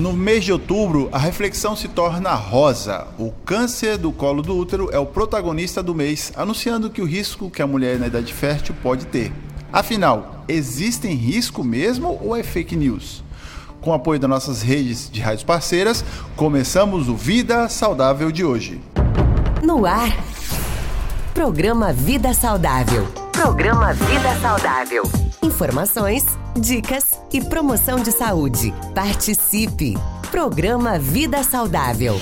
No mês de outubro, a reflexão se torna rosa. O câncer do colo do útero é o protagonista do mês, anunciando que o risco que a mulher na idade fértil pode ter. Afinal, existem risco mesmo ou é fake news? Com o apoio das nossas redes de rádios parceiras, começamos o Vida Saudável de hoje. No ar, programa Vida Saudável. Programa Vida Saudável. Informações, dicas e promoção de saúde. Participe! Programa Vida Saudável.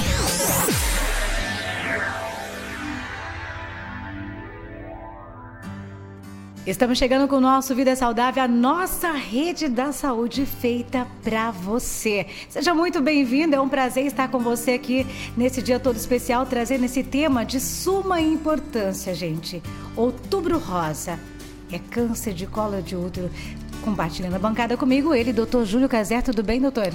Estamos chegando com o nosso Vida Saudável, a nossa rede da saúde feita para você. Seja muito bem-vindo, é um prazer estar com você aqui nesse dia todo especial, trazendo esse tema de suma importância, gente. Outubro Rosa é câncer de colo de útero. Compartilhando a bancada comigo, ele, doutor Júlio Caser. Tudo bem, doutor?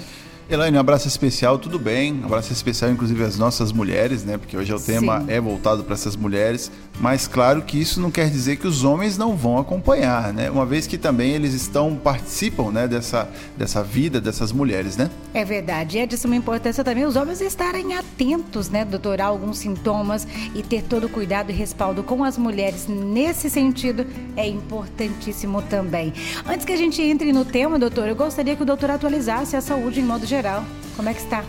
Elaine, um abraço especial, tudo bem? Um abraço especial, inclusive, às nossas mulheres, né? Porque hoje o tema Sim. é voltado para essas mulheres. Mas claro que isso não quer dizer que os homens não vão acompanhar, né? Uma vez que também eles estão, participam, né, dessa, dessa vida dessas mulheres, né? É verdade. É de suma importância também os homens estarem atentos, né, doutor, a alguns sintomas e ter todo o cuidado e respaldo com as mulheres nesse sentido é importantíssimo também. Antes que a gente entre no tema, doutor, eu gostaria que o doutor atualizasse a saúde em modo geral. Como é que está?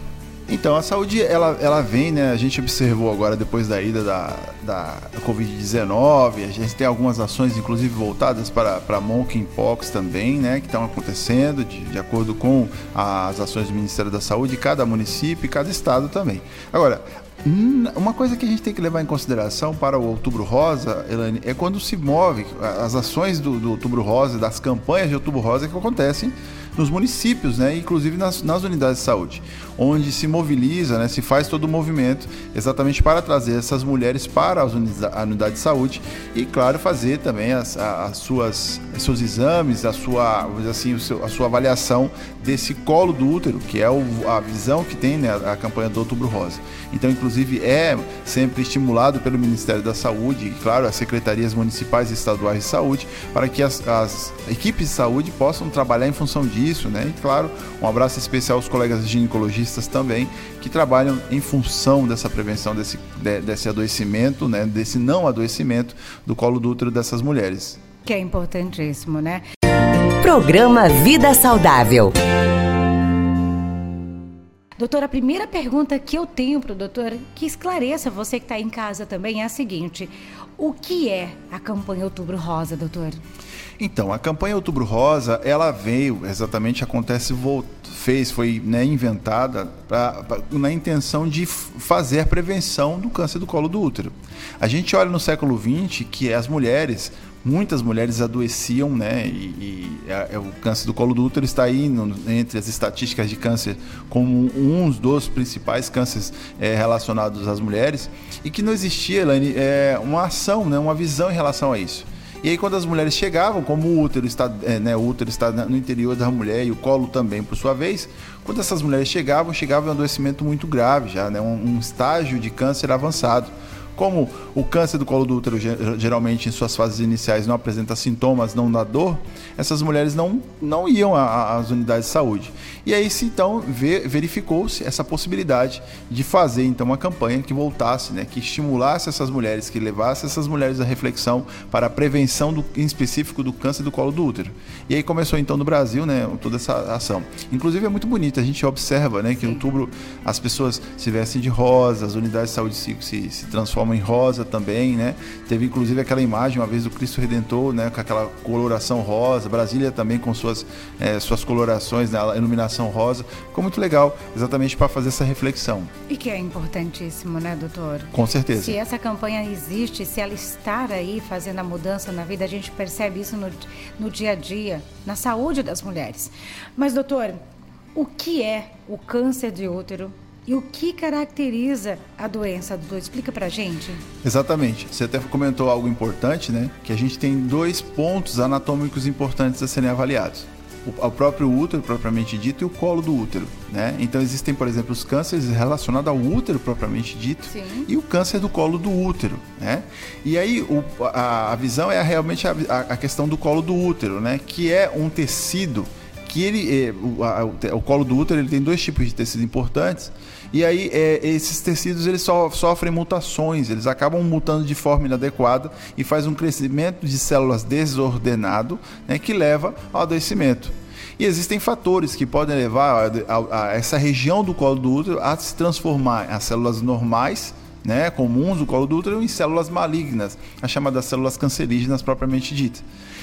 Então, a saúde, ela, ela vem, né? A gente observou agora, depois da ida da, da Covid-19, a gente tem algumas ações, inclusive, voltadas para, para monkeypox também, né? Que estão acontecendo de, de acordo com as ações do Ministério da Saúde, cada município e cada estado também. Agora, uma coisa que a gente tem que levar em consideração para o Outubro Rosa, Elane, é quando se move as ações do, do Outubro Rosa, das campanhas de Outubro Rosa que acontecem nos municípios, né, inclusive nas, nas unidades de saúde, onde se mobiliza, né, se faz todo o movimento exatamente para trazer essas mulheres para as a unidade de saúde e, claro, fazer também as, as suas, seus exames, a sua, assim, seu, a sua avaliação desse colo do útero, que é o, a visão que tem né, a campanha do Outubro Rosa. Então, inclusive, é sempre estimulado pelo Ministério da Saúde e, claro, as secretarias municipais e estaduais de saúde, para que as, as equipes de saúde possam trabalhar em função disso isso, né? E claro, um abraço especial aos colegas ginecologistas também, que trabalham em função dessa prevenção desse, desse adoecimento, né? Desse não adoecimento do colo do útero dessas mulheres. Que é importantíssimo, né? Programa Vida Saudável. Doutor, a primeira pergunta que eu tenho para o doutor, que esclareça você que está em casa também, é a seguinte: o que é a campanha Outubro Rosa, doutor? Então, a campanha Outubro Rosa, ela veio, exatamente acontece, fez, foi né, inventada pra, pra, na intenção de fazer a prevenção do câncer do colo do útero. A gente olha no século XX que as mulheres, muitas mulheres adoeciam, né? E, e é, é, o câncer do colo do útero está aí no, entre as estatísticas de câncer como um dos principais cânceres é, relacionados às mulheres e que não existia, Elaine, é, uma ação, né, uma visão em relação a isso. E aí quando as mulheres chegavam, como o útero está, é, né, o útero está no interior da mulher e o colo também, por sua vez, quando essas mulheres chegavam, chegava um adoecimento muito grave já, né, um, um estágio de câncer avançado. Como o câncer do colo do útero geralmente em suas fases iniciais não apresenta sintomas, não dá dor, essas mulheres não, não iam às unidades de saúde. E aí se então verificou-se essa possibilidade de fazer então uma campanha que voltasse, né, que estimulasse essas mulheres, que levasse essas mulheres à reflexão para a prevenção do, em específico do câncer do colo do útero. E aí começou então no Brasil, né, toda essa ação. Inclusive é muito bonito, a gente observa, né, que em outubro as pessoas se vestem de rosa, as unidades de saúde se, se, se transformam em rosa também, né? Teve inclusive aquela imagem uma vez do Cristo Redentor, né, com aquela coloração rosa, Brasília também com suas é, suas colorações, né, iluminação rosa. Ficou muito legal, exatamente para fazer essa reflexão. E que é importantíssimo, né, doutor? Com certeza. Se essa campanha existe, se ela estar aí fazendo a mudança na vida, a gente percebe isso no, no dia a dia, na saúde das mulheres. Mas, doutor, o que é o câncer de útero e o que caracteriza a doença, doutor? Explica pra gente. Exatamente. Você até comentou algo importante, né? Que a gente tem dois pontos anatômicos importantes a serem avaliados o, o próprio útero propriamente dito e o colo do útero, né? Então existem, por exemplo, os cânceres relacionados ao útero propriamente dito Sim. e o câncer do colo do útero, né? E aí o, a, a, visão é realmente a, a questão do colo do útero, né? Que é um tecido que ele, é, o, a, o, colo do útero ele tem dois tipos de tecidos importantes e aí é, esses tecidos eles so, sofrem mutações, eles acabam mutando de forma inadequada e faz um crescimento de células desordenado, né, que leva ao adoecimento. E existem fatores que podem levar a, a, a essa região do colo do útero a se transformar em células normais né, comuns do colo do útero em células malignas, as chamadas células cancerígenas propriamente ditas.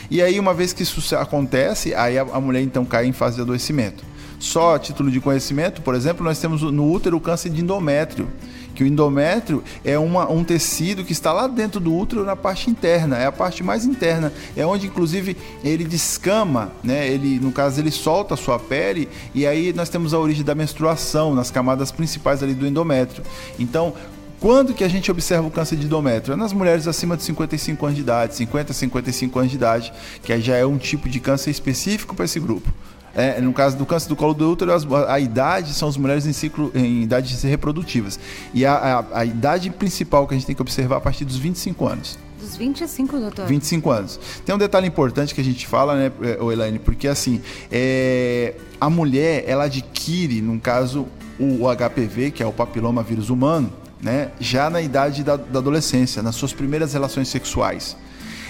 E aí, uma vez que isso acontece, aí a, a mulher então cai em fase de adoecimento. Só a título de conhecimento, por exemplo, nós temos no útero o câncer de endométrio, que o endométrio é uma, um tecido que está lá dentro do útero na parte interna, é a parte mais interna, é onde inclusive ele descama, né? Ele, no caso, ele solta a sua pele e aí nós temos a origem da menstruação nas camadas principais ali do endométrio. Então, quando que a gente observa o câncer de endométrio? É nas mulheres acima de 55 anos de idade, 50 a 55 anos de idade, que já é um tipo de câncer específico para esse grupo. É, no caso do câncer do colo do útero, a, a idade são as mulheres em ciclo em idades reprodutivas. E a, a, a, idade principal que a gente tem que observar é a partir dos 25 anos. Dos 25, doutor? 25 anos. Tem um detalhe importante que a gente fala, né, Elaine, porque assim, é, a mulher, ela adquire, no caso, o, o HPV, que é o papiloma vírus humano, né, já na idade da, da adolescência, nas suas primeiras relações sexuais.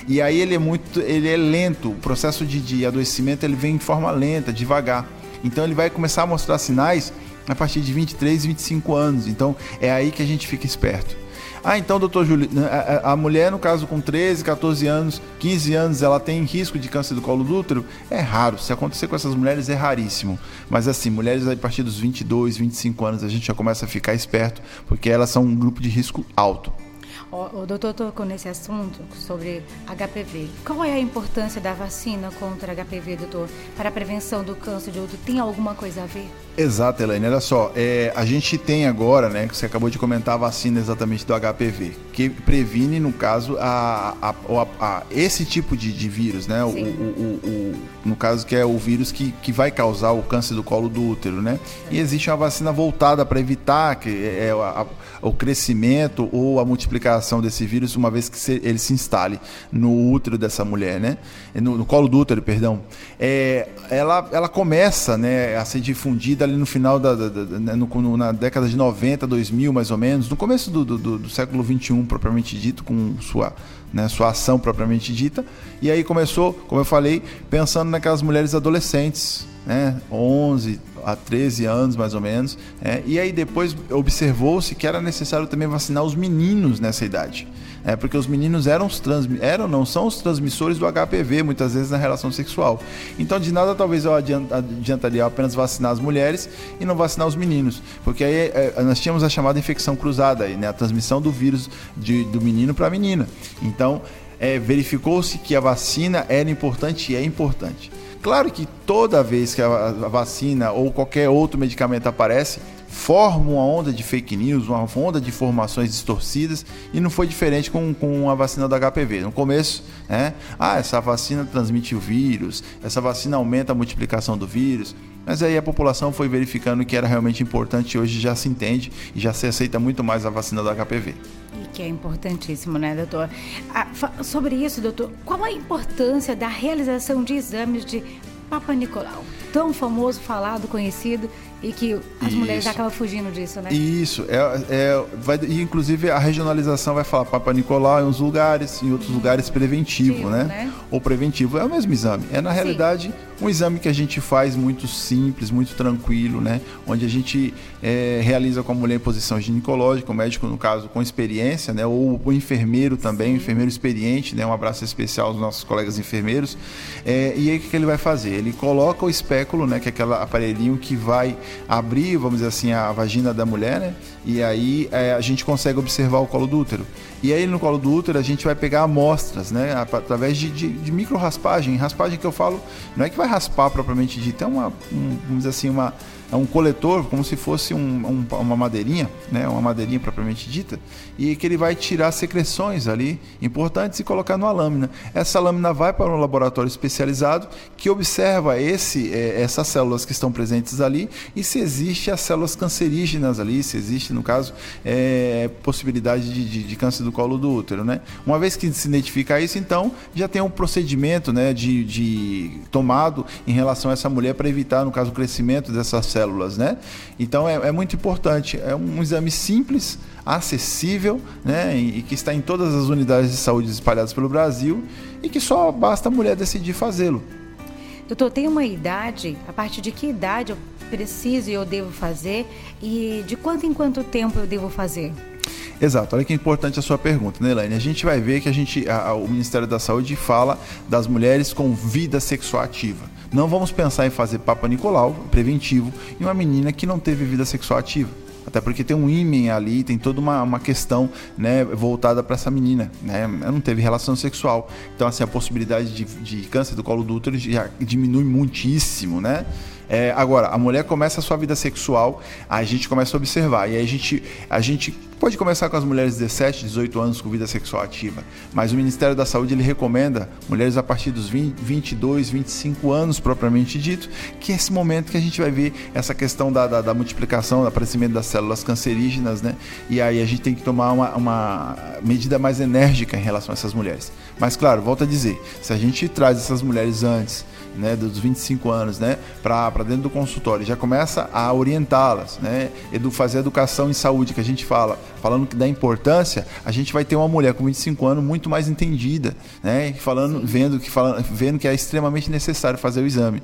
E aí ele é muito, ele é lento, o processo de, de adoecimento ele vem de forma lenta, devagar. Então ele vai começar a mostrar sinais a partir de 23, 25 anos. Então é aí que a gente fica esperto. Ah, então, doutor Júlio, a, a, mulher, no caso, com 13, 14 anos, 15 anos, ela tem risco de câncer do colo do útero? É raro. Se acontecer com essas mulheres, é raríssimo. Mas, assim, mulheres a partir dos 22, 25 anos, a gente já começa a ficar esperto, porque elas são um grupo de risco alto. O, o doutor tocou nesse assunto sobre HPV. Qual é a importância da vacina contra HPV, doutor, para a prevenção do câncer de útero? Tem alguma coisa a ver? Exato, Elaine. Olha só, é, a gente tem agora, né, que você acabou de comentar, a vacina exatamente do HPV, que previne, no caso, a, a, a, a esse tipo de, de vírus, né? O, o, o, no caso, que é o vírus que, que vai causar o câncer do colo do útero, né? E existe uma vacina voltada para evitar que é, o crescimento ou a multiplicação desse vírus, uma vez que se, ele se instale no útero dessa mulher, né? No, no colo do útero, perdão. É, ela, ela começa né, a ser difundida ali no final da, da, da né, no, na década de 90, 2000 mais ou menos, no começo do, do, do século 21 propriamente dito, com sua, né, sua ação propriamente dita. E aí começou, como eu falei, pensando naquelas mulheres adolescentes, né, 11 a 13 anos mais ou menos. É, e aí depois observou-se que era necessário também vacinar os meninos nessa idade é porque os meninos eram os trans, eram não são os transmissores do HPV muitas vezes na relação sexual. Então de nada talvez eu adiantaria apenas vacinar as mulheres e não vacinar os meninos, porque aí é, nós tínhamos a chamada infecção cruzada aí, né, a transmissão do vírus de, do menino para a menina. Então é, verificou-se que a vacina era importante e é importante. Claro que toda vez que a vacina ou qualquer outro medicamento aparece, forma uma onda de fake news, uma onda de informações distorcidas e não foi diferente com, com a vacina do HPV. No começo, né? Ah, essa vacina transmite o vírus, essa vacina aumenta a multiplicação do vírus. Mas aí a população foi verificando que era realmente importante e hoje já se entende e já se aceita muito mais a vacina do HPV. E que é importantíssimo, né, doutor? Ah, sobre isso, doutor, qual a importância da realização de exames de Papa Nicolau? Tão famoso, falado, conhecido e que as Isso. mulheres acabam fugindo disso, né? Isso, é, é, vai, e inclusive a regionalização vai falar Papa Nicolau em uns lugares, em outros lugares preventivo, né? né? Ou preventivo, é o mesmo exame. É na realidade Sim um exame que a gente faz muito simples, muito tranquilo, né? Onde a gente é, realiza com a mulher em posição ginecológica, o médico, no caso, com experiência, né? Ou o enfermeiro também, o enfermeiro experiente, né? Um abraço especial aos nossos colegas enfermeiros. É, e aí o que ele vai fazer? Ele coloca o espéculo, né? Que é aquele aparelhinho que vai abrir, vamos dizer assim, a vagina da mulher, né? E aí é, a gente consegue observar o colo do útero. E aí no colo do útero a gente vai pegar amostras, né? Através de, de, de micro raspagem. Raspagem que eu falo, não é que vai raspar propriamente dito, é uma, um, vamos dizer assim, uma é um coletor, como se fosse um, um, uma madeirinha, né, uma madeirinha propriamente dita, e que ele vai tirar secreções ali importantes e colocar numa lâmina. Essa lâmina vai para um laboratório especializado que observa esse, é, essas células que estão presentes ali e se existe as células cancerígenas ali, se existe, no caso, é, possibilidade de, de, de, câncer do colo do útero. Né? Uma vez que se identifica isso, então já tem um procedimento né, de, de tomado em relação a essa mulher para evitar, no caso, o crescimento dessas células. Né? Então é, é muito importante. É um exame simples, acessível, né, e que está em todas as unidades de saúde espalhadas pelo Brasil e que só basta a mulher decidir fazê-lo. Doutor, tem uma idade, a partir de que idade eu preciso e eu devo fazer e de quanto em quanto tempo eu devo fazer? Exato, olha que importante a sua pergunta, né, Elaine? A gente vai ver que a gente, a, o Ministério da Saúde fala das mulheres com vida sexual ativa. Não vamos pensar em fazer Papa Nicolau preventivo em uma menina que não teve vida sexual ativa. Até porque tem um ímen ali, tem toda uma, uma questão né, voltada para essa menina. Né? Ela não teve relação sexual. Então, assim, a possibilidade de, de câncer do colo do útero já diminui muitíssimo, né? É, agora, a mulher começa a sua vida sexual, a gente começa a observar. E aí a gente, a gente pode começar com as mulheres de 17, 18 anos com vida sexual ativa. Mas o Ministério da Saúde ele recomenda mulheres a partir dos 20, 22, 25 anos, propriamente dito, que é esse momento que a gente vai ver essa questão da, da, da multiplicação, do aparecimento das células cancerígenas, né? E aí a gente tem que tomar uma, uma medida mais enérgica em relação a essas mulheres. Mas claro, volto a dizer, se a gente traz essas mulheres antes, né, dos 25 anos, né, para dentro do consultório, já começa a orientá-las, né, edu fazer educação em saúde que a gente fala, falando que da importância, a gente vai ter uma mulher com 25 anos muito mais entendida, né, falando, vendo que falando, vendo que é extremamente necessário fazer o exame.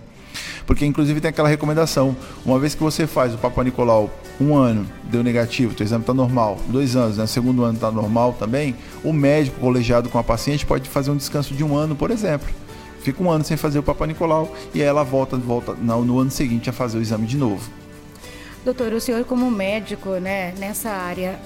Porque inclusive tem aquela recomendação, uma vez que você faz o Papa Nicolau um ano, deu negativo, teu exame está normal, dois anos, né, segundo ano está normal também, o médico colegiado com a paciente pode fazer um descanso de um ano, por exemplo fica um ano sem fazer o Papa Nicolau e aí ela volta, volta no ano seguinte a fazer o exame de novo. Doutor, o senhor como médico, né, nessa área,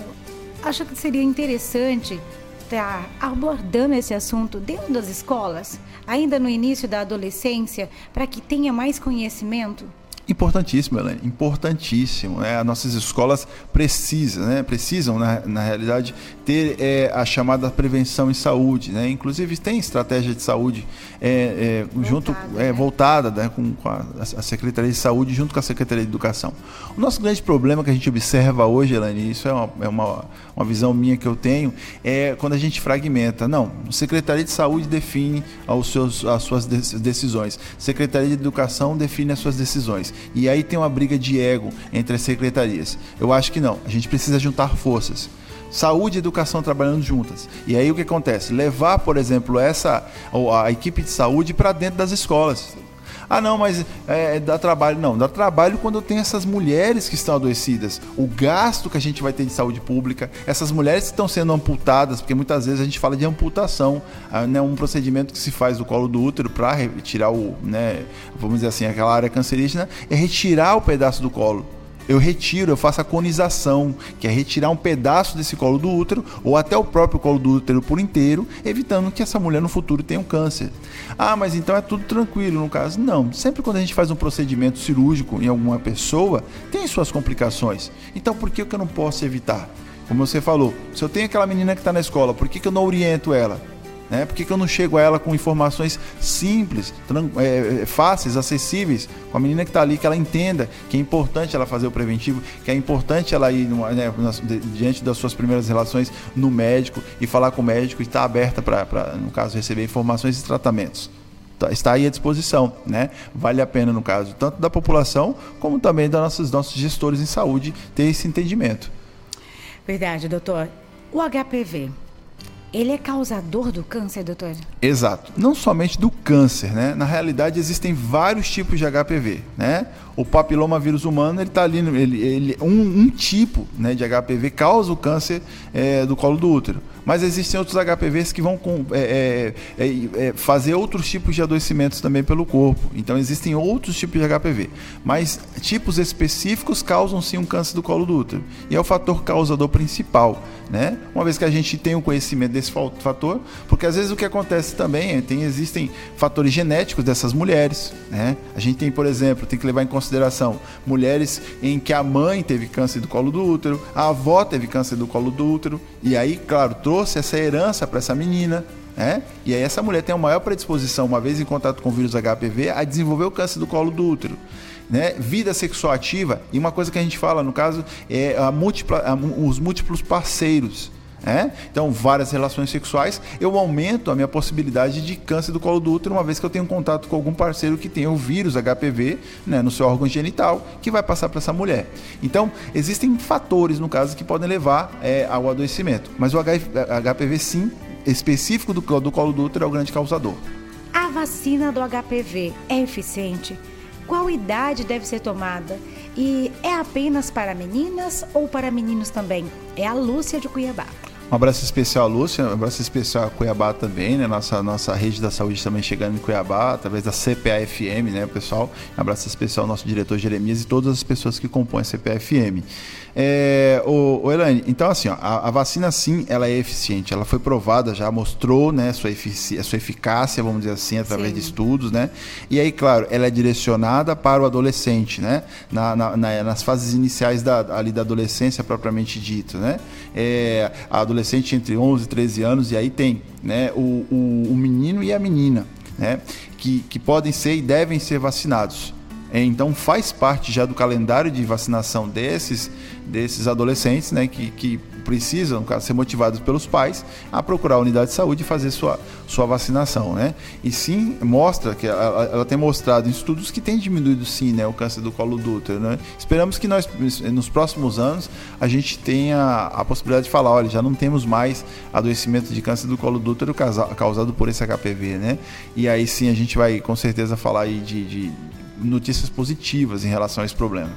acha que seria interessante estar abordando esse assunto dentro das escolas, ainda no início da adolescência, para que tenha mais conhecimento? Importantíssimo, Helene, importantíssimo. Né? As nossas escolas precisam, né? precisam na, na realidade, ter é, a chamada prevenção em saúde. Né? Inclusive, tem estratégia de saúde é, é, junto, né? voltada né? com, com a, a, Secretaria de Saúde junto com a Secretaria de Educação. O nosso grande problema que a gente observa hoje, Helene, isso é uma, é uma, uma visão minha que eu tenho, é quando a gente fragmenta. Não, a Secretaria de Saúde define os seus, as suas decisões, Secretaria de Educação define as suas decisões e aí tem uma briga de ego entre as secretarias. Eu acho que não. A gente precisa juntar forças. Saúde e educação trabalhando juntas. E aí o que acontece? Levar, por exemplo, essa a equipe de saúde para dentro das escolas. Ah, não, mas é, é, dá trabalho. Não, dá trabalho quando tem essas mulheres que estão adoecidas. O gasto que a gente vai ter de saúde pública, essas mulheres que estão sendo amputadas, porque muitas vezes a gente fala de amputação, ah, né, um procedimento que se faz do colo do útero para retirar o, né, vamos dizer assim, aquela área cancerígena, é retirar o pedaço do colo eu retiro, eu faço a conização, que é retirar um pedaço desse colo do útero ou até o próprio colo do útero por inteiro, evitando que essa mulher no futuro tenha um câncer. Ah, mas então é tudo tranquilo no caso? Não. Sempre quando a gente faz um procedimento cirúrgico em alguma pessoa, tem suas complicações. Então por que eu não posso evitar? Como você falou, se eu tenho aquela menina que está na escola, por que, que eu não oriento ela? Né? Por que, que eu não chego a ela com informações simples, é, é, fáceis, acessíveis, com a menina que está ali, que ela entenda que é importante ela fazer o preventivo, que é importante ela ir numa, né, diante das suas primeiras relações no médico e falar com o médico e estar tá aberta para, no caso, receber informações e tratamentos tá, está aí à disposição, né? Vale a pena, no caso, tanto da população como também dos nossos, nossos gestores em saúde ter esse entendimento. Verdade, doutor. O HPV, ele é causador do câncer, doutor? Exato. Não somente do câncer, né? Na realidade, existem vários tipos de HPV, né? O papiloma vírus humano, ele está ali, ele, ele, um, um, tipo né, de HPV causa o câncer é, do colo do útero. Mas existem outros HPVs que vão com, é, é, é, é, fazer outros tipos de adoecimentos também pelo corpo. Então existem outros tipos de HPV. Mas tipos específicos causam sim um câncer do colo do útero. E é o fator causador principal. Né? Uma vez que a gente tem o conhecimento esse fator, porque às vezes o que acontece também é, tem, existem fatores genéticos dessas mulheres, né? A gente tem, por exemplo, tem que levar em consideração mulheres em que a mãe teve câncer do colo do útero, a avó teve câncer do colo do útero, e aí, claro, trouxe essa herança para essa menina, é? E aí essa mulher tem uma maior predisposição, uma vez em contato com o vírus HPV, a desenvolver o câncer do colo do útero. Né? Vida sexual ativa, e uma coisa que a gente fala, no caso, é múltipla, a, os múltiplos parceiros. É? Então, várias relações sexuais, eu aumento a minha possibilidade de câncer do colo do útero, uma vez que eu tenho contato com algum parceiro que tem o vírus HPV né, no seu órgão genital, que vai passar para essa mulher. Então, existem fatores, no caso, que podem levar é, ao adoecimento. Mas o HPV, sim, específico do, do colo do útero, é o grande causador. A vacina do HPV é eficiente? Qual idade deve ser tomada? E é apenas para meninas ou para meninos também? É a Lúcia de Cuiabá. Um abraço especial, Lúcia. Um abraço especial a Cuiabá também, né? Nossa, nossa rede da saúde também chegando em Cuiabá, através da CPAFM, né, pessoal? Um abraço especial ao nosso diretor Jeremias e todas as pessoas que compõem a CPAFM. É, o, o Elaine, então assim, ó, a, a, vacina sim, ela é eficiente, ela foi provada já, mostrou né, sua, efici sua eficácia, vamos dizer assim, através sim. de estudos, né? E aí, claro, ela é direcionada para o adolescente, né? Na, na, na, nas fases iniciais da, ali da adolescência propriamente dito, né? É, a adolescente entre 11 e 13 anos, e aí tem né, o, o, o menino e a menina, né? Que, que podem ser e devem ser vacinados. É, então faz parte já do calendário de vacinação desses, desses adolescentes, né, que, que precisam, caso, ser motivados pelos pais a procurar a unidade de saúde e fazer sua, sua vacinação, né? E sim, mostra que ela, ela tem mostrado em estudos que tem diminuído sim, né, o câncer do colo do útero, né? Esperamos que nós, nos próximos anos, a gente tenha a possibilidade de falar, olha, já não temos mais adoecimento de câncer do colo do útero causado por esse HPV, né? E aí sim a gente vai com certeza falar aí de, de notícias positivas em relação a esse problema.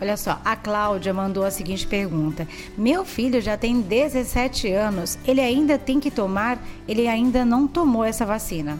Olha só, a Cláudia mandou a seguinte pergunta: Meu filho já tem 17 anos, ele ainda tem que tomar, ele ainda não tomou essa vacina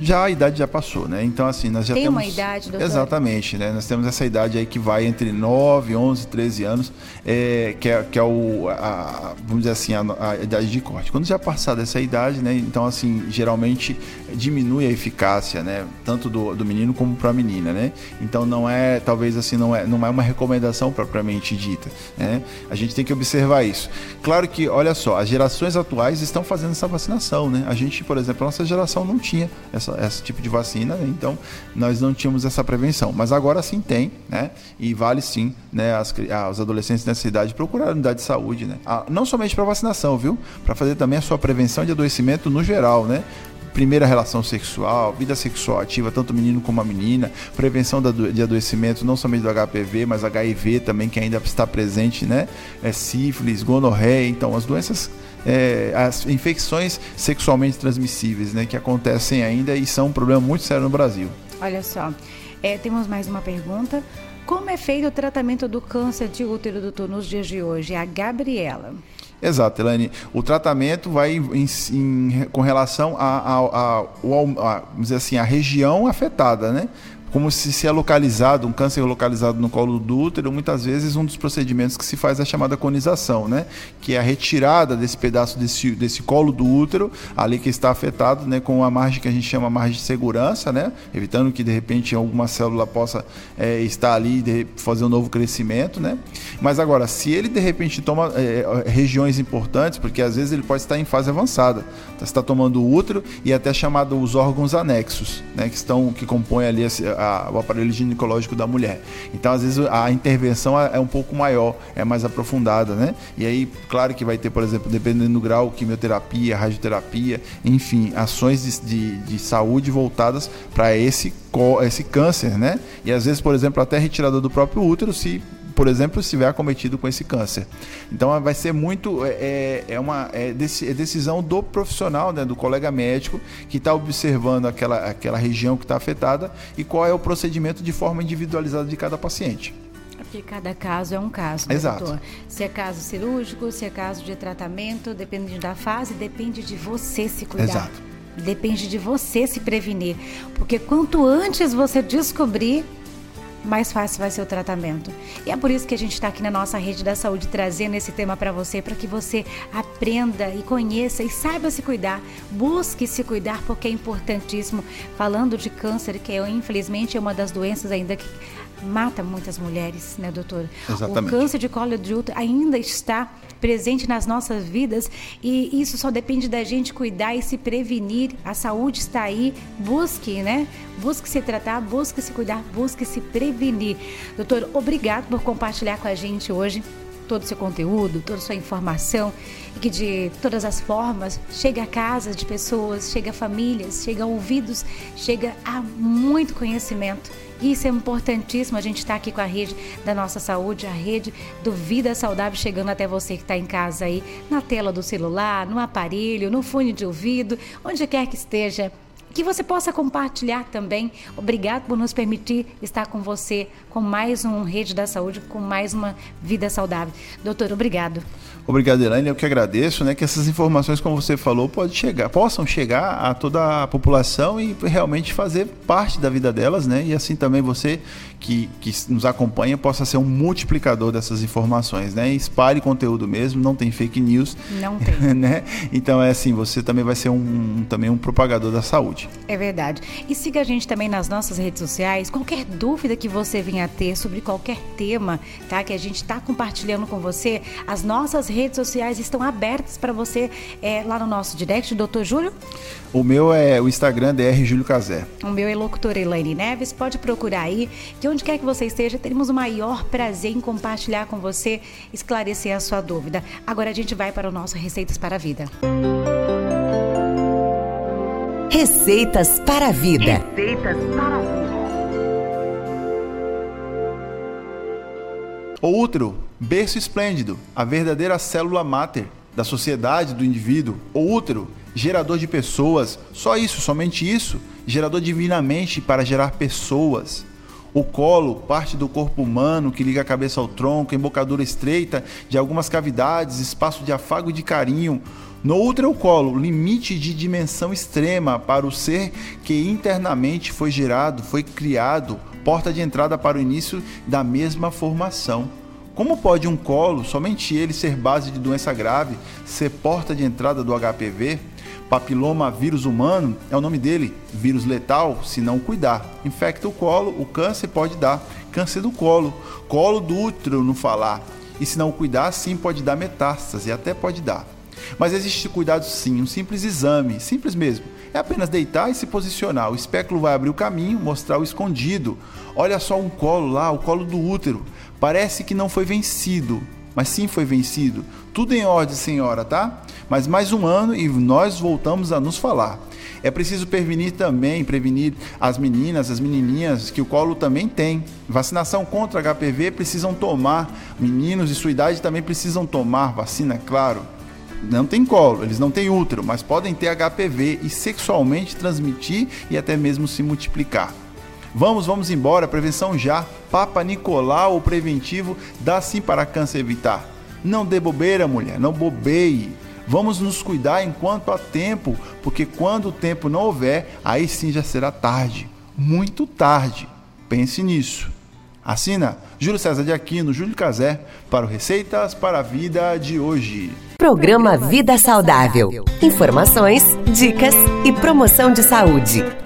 já a idade já passou, né? Então, assim, nós já Tem temos... uma idade, doutor? Exatamente, né? Nós temos essa idade aí que vai entre 9, 11, 13 anos, é, que, é, que é o, a, vamos dizer assim, a, a, idade de corte. Quando já passar dessa idade, né? Então, assim, geralmente diminui a eficácia, né? Tanto do, do menino como para a menina, né? Então, não é, talvez assim, não é, não é uma recomendação propriamente dita, né? A gente tem que observar isso. Claro que, olha só, as gerações atuais estão fazendo essa vacinação, né? A gente, por exemplo, a nossa geração não tinha essa, esse tipo de vacina, né? então nós não tínhamos essa prevenção. Mas agora sim tem, né? E vale sim, né? As, os adolescentes nessa idade procurar a unidade de saúde, né? Ah, não somente para vacinação, viu? Para fazer também a sua prevenção de adoecimento no geral, né? Primeira relação sexual, vida sexual ativa, tanto menino como a menina, prevenção de adoecimento não somente do HPV, mas HIV também, que ainda está presente, né? É sífilis, gonorreia, então as doenças é, as infecções sexualmente transmissíveis, né, que acontecem ainda e são um problema muito sério no Brasil. Olha só, é, temos mais uma pergunta. Como é feito o tratamento do câncer de útero do nos dias de hoje? A Gabriela. Exato, Elaine. O tratamento vai em, em, com relação a, a, a, a, a região afetada, né? Como se se é localizado, um câncer localizado no colo do útero, muitas vezes um dos procedimentos que se faz é a chamada conização, né? Que é a retirada desse pedaço desse, desse colo do útero, ali que está afetado, né? Com a margem que a gente chama margem de segurança, né? Evitando que de repente alguma célula possa é, estar ali e fazer um novo crescimento, né? Mas agora, se ele de repente toma é, regiões importantes, porque às vezes ele pode estar em fase avançada, então, está tomando o útero e até chamado os órgãos anexos, né? Que estão, que compõem ali a a, o aparelho ginecológico da mulher. Então, às vezes, a intervenção é, é um pouco maior, é mais aprofundada, né? E aí, claro que vai ter, por exemplo, dependendo do grau, quimioterapia, radioterapia, enfim, ações de, de, de saúde voltadas para esse, esse câncer, né? E às vezes, por exemplo, até retirada do próprio útero, se por exemplo, estiver acometido com esse câncer. Então vai ser muito é, é, é uma é, é decisão do profissional, né, do colega médico que está observando aquela, aquela região que está afetada e qual é o procedimento de forma individualizada de cada paciente. Porque cada caso é um caso, né, Exato. doutor? Se é caso cirúrgico, se é caso de tratamento, depende da fase, depende de você se cuidar. Exato. Depende de você se prevenir. Porque quanto antes você descobrir, mais fácil vai ser o tratamento. E é por isso que a gente está aqui na nossa rede da saúde trazendo esse tema para você, para que você aprenda e conheça e saiba se cuidar. Busque se cuidar porque é importantíssimo. Falando de câncer, que é, infelizmente é uma das doenças ainda que mata muitas mulheres, né, doutora? Exatamente. O câncer de colo de útero ainda está presente nas nossas vidas e isso só depende da gente cuidar e se prevenir. A saúde está aí, busque, né? Busque se tratar, busque se cuidar, busque se prevenir. Doutor, obrigado por compartilhar com a gente hoje todo o seu conteúdo, toda a sua informação e que de todas as formas chegue a casas de pessoas, chegue a famílias, chegue a ouvidos, chega a muito conhecimento isso é importantíssimo. A gente está aqui com a rede da nossa saúde, a rede do Vida Saudável, chegando até você que está em casa aí, na tela do celular, no aparelho, no fone de ouvido, onde quer que esteja que você possa compartilhar também. Obrigado por nos permitir estar com você com mais um Rede da Saúde, com mais uma vida saudável. Doutor, obrigado. Obrigado, Elaine. Eu que agradeço, né? Que essas informações, como você falou, pode chegar, possam chegar a toda a população e realmente fazer parte da vida delas, né? E assim também você que, que nos acompanha possa ser um multiplicador dessas informações, né? Espalhe conteúdo mesmo, não tem fake news. Não tem. Né? Então é assim, você também vai ser um, também um propagador da saúde. É verdade. E siga a gente também nas nossas redes sociais. Qualquer dúvida que você venha a ter sobre qualquer tema, tá? Que a gente está compartilhando com você, as nossas redes sociais estão abertas para você é, lá no nosso direct, doutor Júlio. O meu é o Instagram DR Júlio Cazé. O meu é locutor Elaine Neves. Pode procurar aí, que onde quer que você esteja, teremos o maior prazer em compartilhar com você, esclarecer a sua dúvida. Agora a gente vai para o nosso Receitas para a Vida. Receitas para a Vida. Receitas para a Vida. O útero, berço esplêndido, a verdadeira célula máter da sociedade, do indivíduo. O útero, gerador de pessoas, só isso, somente isso, gerador divinamente para gerar pessoas. O colo, parte do corpo humano que liga a cabeça ao tronco, embocadura estreita de algumas cavidades, espaço de afago e de carinho. No útero, o colo, limite de dimensão extrema para o ser que internamente foi gerado, foi criado, porta de entrada para o início da mesma formação. Como pode um colo, somente ele, ser base de doença grave, ser porta de entrada do HPV? Papiloma vírus humano é o nome dele, vírus letal, se não cuidar. Infecta o colo, o câncer pode dar câncer do colo, colo do útero no falar. E se não cuidar, sim pode dar metástase, até pode dar. Mas existe cuidado sim, um simples exame, simples mesmo. É apenas deitar e se posicionar. O espéculo vai abrir o caminho, mostrar o escondido. Olha só um colo lá, o colo do útero. Parece que não foi vencido, mas sim foi vencido. Tudo em ordem, senhora, tá? Mas mais um ano e nós voltamos a nos falar. É preciso prevenir também, prevenir as meninas, as menininhas que o colo também tem. Vacinação contra HPV precisam tomar. Meninos de sua idade também precisam tomar vacina, claro. Não tem colo, eles não têm útero, mas podem ter HPV e sexualmente transmitir e até mesmo se multiplicar. Vamos, vamos embora, prevenção já. Papa Nicolau, o preventivo, dá sim para câncer evitar. Não dê bobeira, mulher, não bobeie. Vamos nos cuidar enquanto há tempo, porque quando o tempo não houver, aí sim já será tarde. Muito tarde. Pense nisso. Assina Júlio César de Aquino, Júlio Cazé, para o Receitas para a Vida de hoje. Programa Vida Saudável. Informações, dicas e promoção de saúde.